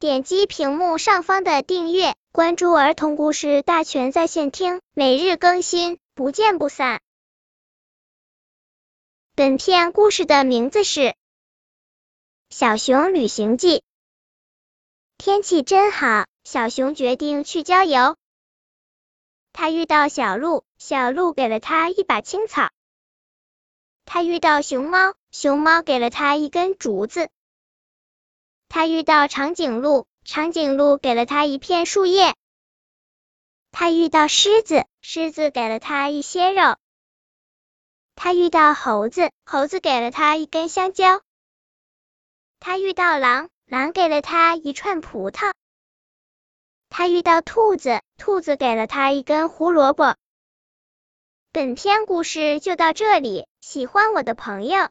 点击屏幕上方的订阅，关注儿童故事大全在线听，每日更新，不见不散。本片故事的名字是《小熊旅行记》。天气真好，小熊决定去郊游。他遇到小鹿，小鹿给了他一把青草。他遇到熊猫，熊猫给了他一根竹子。他遇到长颈鹿，长颈鹿给了他一片树叶。他遇到狮子，狮子给了他一些肉。他遇到猴子，猴子给了他一根香蕉。他遇到狼，狼给了他一串葡萄。他遇到兔子，兔子给了他一根胡萝卜。本篇故事就到这里，喜欢我的朋友